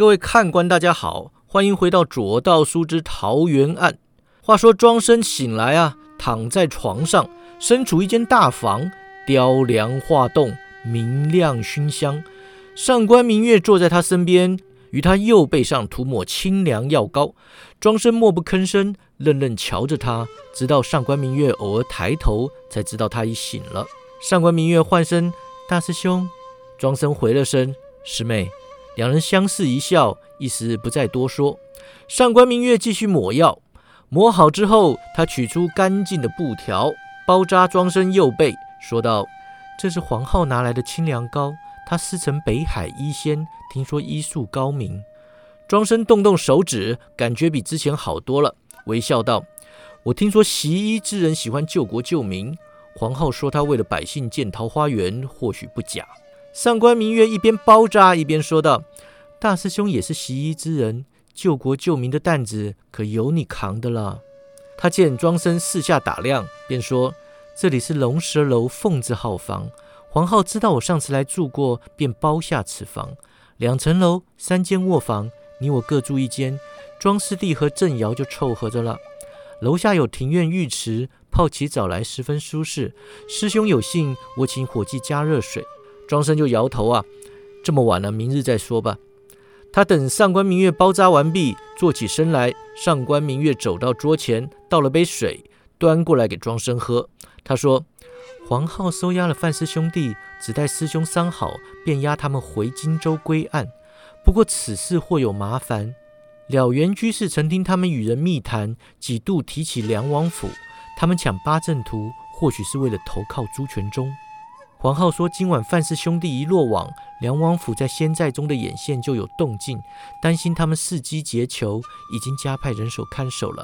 各位看官，大家好，欢迎回到《左道书之桃园案》。话说庄生醒来啊，躺在床上，身处一间大房，雕梁画栋，明亮熏香。上官明月坐在他身边，于他右背上涂抹清凉药膏。庄生默不吭声，愣愣瞧着他，直到上官明月偶尔抬头，才知道他已醒了。上官明月唤声：“大师兄。”庄生回了声：“师妹。”两人相视一笑，一时不再多说。上官明月继续抹药，抹好之后，他取出干净的布条，包扎庄生右背，说道：“这是皇浩拿来的清凉膏，他师承北海医仙，听说医术高明。”庄生动动手指，感觉比之前好多了，微笑道：“我听说习医之人喜欢救国救民，皇浩说他为了百姓建桃花源，或许不假。”上官明月一边包扎一边说道：“大师兄也是习医之人，救国救民的担子可由你扛的了。”他见庄生四下打量，便说：“这里是龙蛇楼凤字号房，黄浩知道我上次来住过，便包下此房。两层楼，三间卧房，你我各住一间。庄师弟和郑瑶就凑合着了。楼下有庭院浴池，泡起澡来十分舒适。师兄有幸，我请伙计加热水。”庄生就摇头啊，这么晚了，明日再说吧。他等上官明月包扎完毕，坐起身来。上官明月走到桌前，倒了杯水，端过来给庄生喝。他说：“黄浩收押了范师兄弟，只待师兄伤好，便押他们回荆州归案。不过此事或有麻烦。了元居士曾听他们与人密谈，几度提起梁王府。他们抢八阵图，或许是为了投靠朱全忠。”黄浩说：“今晚范氏兄弟一落网，梁王府在仙寨中的眼线就有动静，担心他们伺机劫囚，已经加派人手看守了。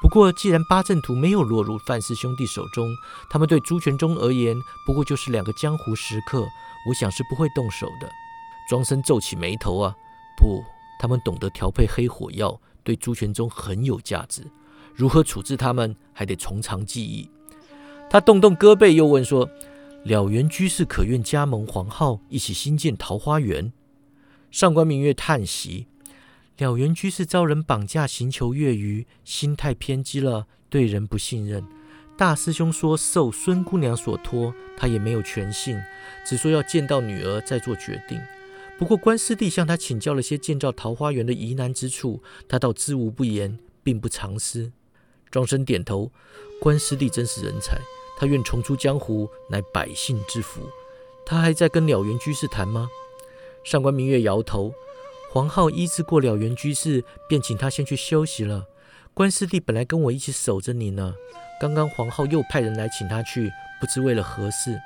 不过，既然八阵图没有落入范氏兄弟手中，他们对朱全忠而言不过就是两个江湖食客，我想是不会动手的。”庄生皱起眉头啊，不，他们懂得调配黑火药，对朱全忠很有价值。如何处置他们，还得从长计议。他动动胳膊，又问说。了原居士可愿加盟黄浩，一起兴建桃花源？上官明月叹息：了原居士遭人绑架，寻求越狱，心态偏激了，对人不信任。大师兄说受孙姑娘所托，他也没有全信，只说要见到女儿再做决定。不过关师弟向他请教了些建造桃花源的疑难之处，他倒知无不言，并不藏私。庄生点头：关师弟真是人才。他愿重出江湖，乃百姓之福。他还在跟了原居士谈吗？上官明月摇头。黄浩医治过了原居士，便请他先去休息了。关师弟本来跟我一起守着你呢。刚刚黄浩又派人来请他去，不知为了何事。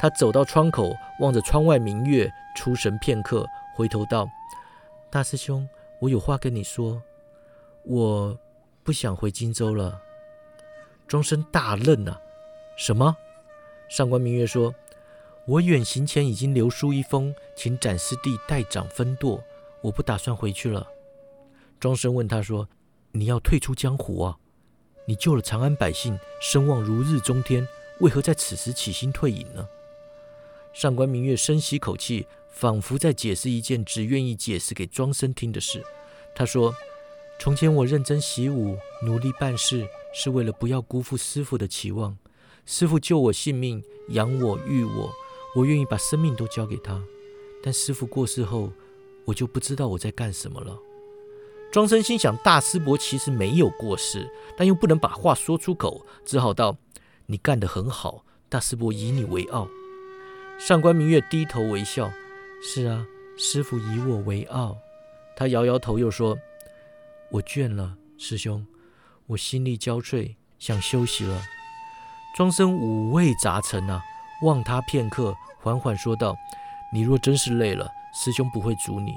他走到窗口，望着窗外明月，出神片刻，回头道：“大师兄，我有话跟你说。我不想回荆州了。”庄生大愣啊！什么？上官明月说：“我远行前已经留书一封，请展师弟代掌分舵。我不打算回去了。”庄生问他说：“你要退出江湖啊？你救了长安百姓，声望如日中天，为何在此时起心退隐呢？”上官明月深吸口气，仿佛在解释一件只愿意解释给庄生听的事。他说：“从前我认真习武，努力办事，是为了不要辜负师傅的期望。”师傅救我性命，养我育我，我愿意把生命都交给他。但师傅过世后，我就不知道我在干什么了。庄生心想，大师伯其实没有过世，但又不能把话说出口，只好道：“你干得很好，大师伯以你为傲。”上官明月低头微笑：“是啊，师傅以我为傲。”他摇摇头，又说：“我倦了，师兄，我心力交瘁，想休息了。”庄生五味杂陈啊，望他片刻，缓缓说道：“你若真是累了，师兄不会阻你。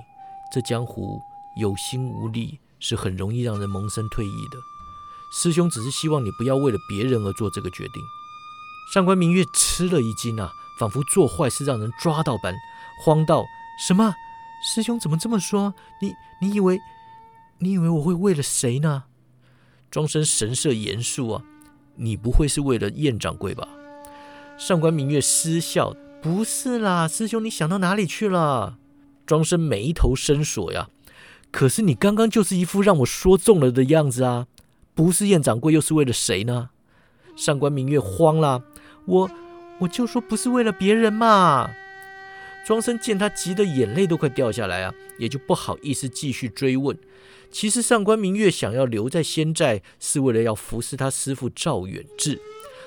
这江湖有心无力，是很容易让人萌生退意的。师兄只是希望你不要为了别人而做这个决定。”上官明月吃了一惊啊，仿佛做坏事让人抓到般，慌道：“什么？师兄怎么这么说？你你以为你以为我会为了谁呢？”庄生神色严肃啊。你不会是为了燕掌柜吧？上官明月失笑：“不是啦，师兄，你想到哪里去了？”庄生眉头深锁呀。可是你刚刚就是一副让我说中了的样子啊！不是燕掌柜，又是为了谁呢？上官明月慌了，我我就说不是为了别人嘛。庄生见他急得眼泪都快掉下来啊，也就不好意思继续追问。其实上官明月想要留在仙寨，是为了要服侍他师傅赵远志。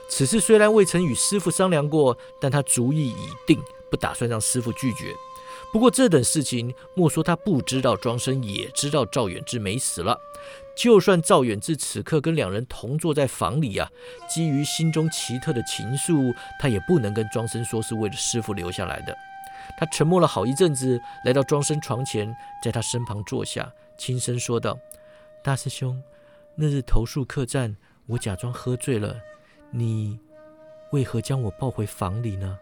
此事虽然未曾与师傅商量过，但他主意已定，不打算让师傅拒绝。不过这等事情，莫说他不知道，庄生也知道赵远志没死了。就算赵远志此刻跟两人同坐在房里啊，基于心中奇特的情愫，他也不能跟庄生说是为了师傅留下来的。他沉默了好一阵子，来到庄生床前，在他身旁坐下，轻声说道：“大师兄，那日投宿客栈，我假装喝醉了。”你为何将我抱回房里呢？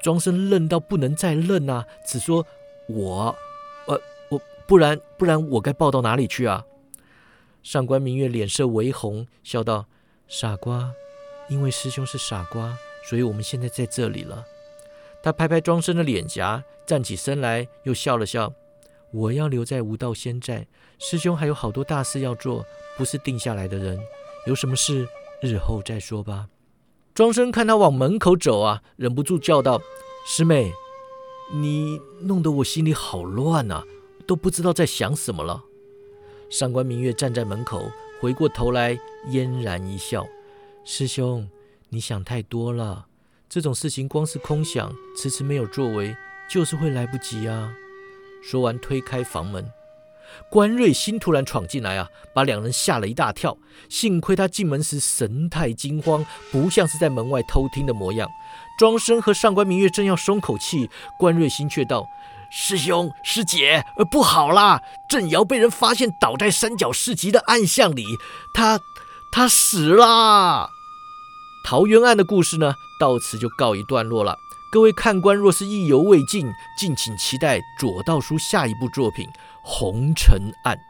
庄生愣到不能再愣啊，只说：“我，呃，我不然不然我该抱到哪里去啊？”上官明月脸色微红，笑道：“傻瓜，因为师兄是傻瓜，所以我们现在在这里了。”他拍拍庄生的脸颊，站起身来，又笑了笑：“我要留在无道仙寨，师兄还有好多大事要做，不是定下来的人，有什么事？”日后再说吧。庄生看他往门口走啊，忍不住叫道：“师妹，你弄得我心里好乱啊，都不知道在想什么了。”上官明月站在门口，回过头来嫣然一笑：“师兄，你想太多了。这种事情光是空想，迟迟没有作为，就是会来不及啊。”说完，推开房门。关瑞新突然闯进来啊，把两人吓了一大跳。幸亏他进门时神态惊慌，不像是在门外偷听的模样。庄生和上官明月正要松口气，关瑞新却道：“师兄师姐，不好啦！郑瑶被人发现倒在三角市集的暗巷里，他他死了。”桃园案的故事呢，到此就告一段落了。各位看官若是意犹未尽，敬请期待左道书下一部作品。红尘案。